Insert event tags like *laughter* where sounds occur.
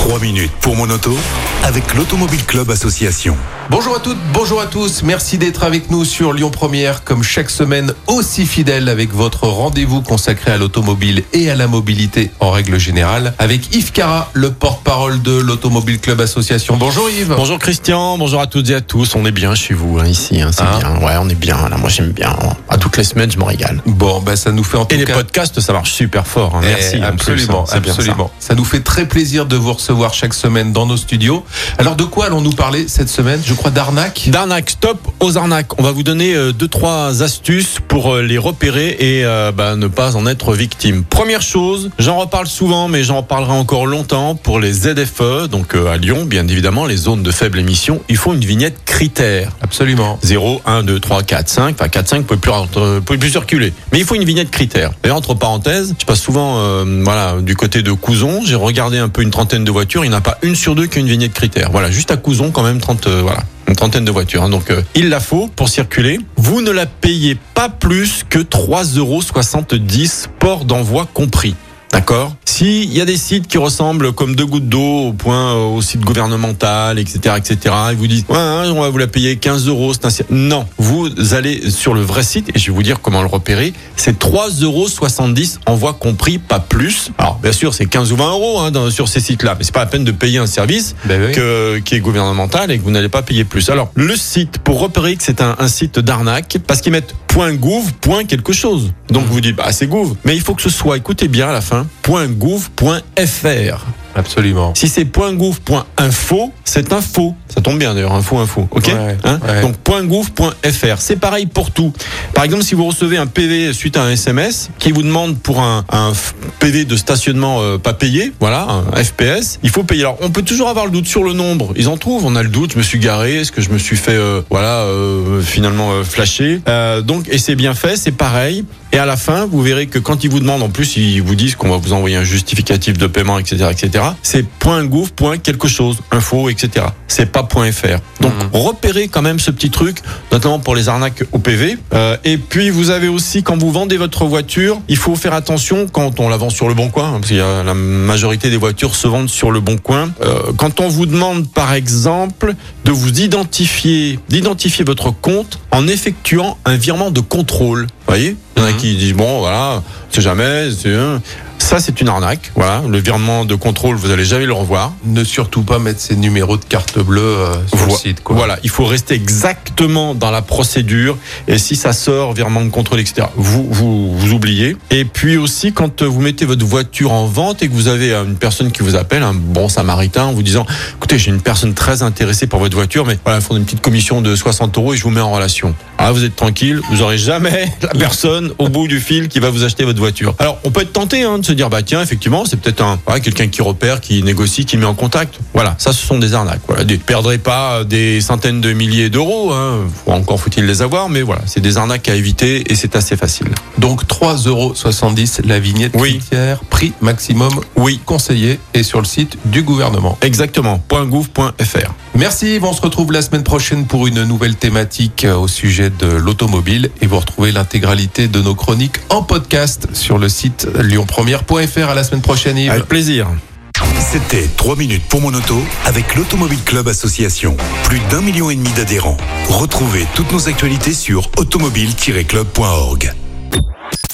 3 minutes pour mon auto avec l'Automobile Club Association. Bonjour à toutes, bonjour à tous. Merci d'être avec nous sur Lyon Première, comme chaque semaine, aussi fidèle avec votre rendez-vous consacré à l'automobile et à la mobilité en règle générale, avec Yves Cara, le porte-parole de l'Automobile Club Association. Bonjour Yves. Bonjour Christian, bonjour à toutes et à tous. On est bien chez vous hein, ici, hein, c'est Ah. bien. Ouais, on est bien. Là, moi j'aime bien. À toutes les semaines, je m'en régale. Bon, ben ça nous fait en tout Et les cas. podcasts, ça marche super fort. hein. Eh, Merci. plus, absolument, hein, bien ça. absolument. Ça. nous fait très plaisir de vous recevoir chaque semaine dans nos studios. Alors de quoi allons-nous parler cette semaine Je crois d'arnaque? D'arnaque, stop aux arnaques. On va vous donner euh, deux trois astuces pour euh, les repérer et euh, bah, ne pas en être victime. Première chose, j'en reparle souvent, mais j'en reparlerai encore longtemps pour les ZFE, donc euh, à Lyon, bien évidemment, les zones de faible émission. Il faut une vignette critère. Absolument. 0, 1, 2, 3, 4, 5. Enfin, 4, 5, vous pouvez plus, pouvez plus circuler. Mais il faut une vignette critère. Et entre parenthèses, je passe souvent, voilà, du côté de Couzon. J'ai regardé un peu une trentaine de voitures. Il n'y en a pas une sur deux qui a une vignette critère. Voilà, juste à Couzon, quand même, 30, euh, voilà. Une trentaine de voitures. hein. Donc, euh, il la faut pour circuler. Vous ne la payez pas plus que 3,70 euros, port d'envoi compris. D'accord S'il y a des sites qui ressemblent comme deux gouttes d'eau au point euh, au site gouvernemental, etc., etc., et vous dites, ouais, hein, on va vous la payer 15 euros, c'est un site. Non, vous allez sur le vrai site, et je vais vous dire comment le repérer, c'est 3,70 euros, envoi compris, pas plus. Alors, bien sûr, c'est 15 ou 20 euros hein, dans- sur ces sites-là, mais c'est pas la peine de payer un service Ben oui. que, qui est gouvernemental et que vous n'allez pas payer plus. Alors, le site, pour repérer que c'est un, un site d'arnaque, parce qu'ils mettent point .gouv, point quelque chose. Donc vous dites, bah c'est gouv. Mais il faut que ce soit, écoutez bien à la fin, point .gouv.fr. Absolument. Si c'est .gouv.info, c'est info. Ça tombe bien d'ailleurs, info, info. Ok Ouais, Hein ouais. Donc .gouv.fr. C'est pareil pour tout. Par exemple, si vous recevez un PV suite à un SMS qui vous demande pour un, PV de stationnement euh, pas payé, voilà, un FPS, il faut payer. Alors, on peut toujours avoir le doute sur le nombre. Ils en trouvent. On a le doute. Je me suis garé. Est-ce que je me suis fait, euh, voilà, euh, finalement euh, flasher Euh, Donc, et c'est bien fait. C'est pareil. Et à la fin, vous verrez que quand ils vous demandent, en plus, ils vous disent qu'on va vous envoyer un justificatif de paiement, etc., etc. C'est .gouv. quelque chose, info, etc. C'est pas .fr. Donc, Mhm. repérez quand même ce petit truc, notamment pour les arnaques au PV. Euh, et puis, vous avez aussi, quand vous vendez votre voiture, il faut faire attention quand on la vend sur le bon coin, hein, parce a la majorité des voitures se vendent sur le bon coin. Euh, quand on vous demande, par exemple, de vous identifier, d'identifier votre compte en effectuant un virement de contrôle. Vous voyez Il y en a Mhm. qui disent bon, voilà, c'est jamais, c'est un. Ça, c'est une arnaque. Voilà, le virement de contrôle, vous allez jamais le revoir. Ne surtout pas mettre ces numéros de carte bleue euh, sur le Vo- site. Quoi. Voilà, il faut rester exactement dans la procédure. Et si ça sort, virement de contrôle, etc., vous, vous, vous oubliez. Et puis aussi, quand vous mettez votre voiture en vente et que vous avez une personne qui vous appelle, un bon samaritain, en vous disant, écoutez, j'ai une personne très intéressée pour votre voiture, mais voilà, il faut une petite commission de 60 euros et je vous mets en relation. Ah, vous êtes tranquille, vous aurez jamais *laughs* la personne au bout du fil qui va vous acheter votre voiture. Alors, on peut être tenté hein, de se dire, bah tiens, effectivement, c'est peut-être un quelqu'un qui repère, qui négocie, qui met en contact. Voilà, ça, ce sont des arnaques. Voilà, ne perdrez pas des centaines de milliers d'euros. Hein. Encore faut-il les avoir, mais voilà, c'est des arnaques à éviter et c'est assez facile. Donc 3,70 euros la vignette Oui. critère, prix maximum Oui, conseillé et sur le site du gouvernement. exactement. .gouv.fr. Merci Yves, on se retrouve la semaine prochaine pour une nouvelle thématique euh, au sujet de l'automobile et vous retrouvez l'intégralité de nos chroniques en podcast sur le site lyonpremière.fr. À la semaine prochaine Yves. Avec plaisir. C'était 3 minutes pour mon auto avec l'Automobile Club Association. Plus d'un million et demi d'adhérents. Retrouvez toutes nos actualités sur automobile-club.org.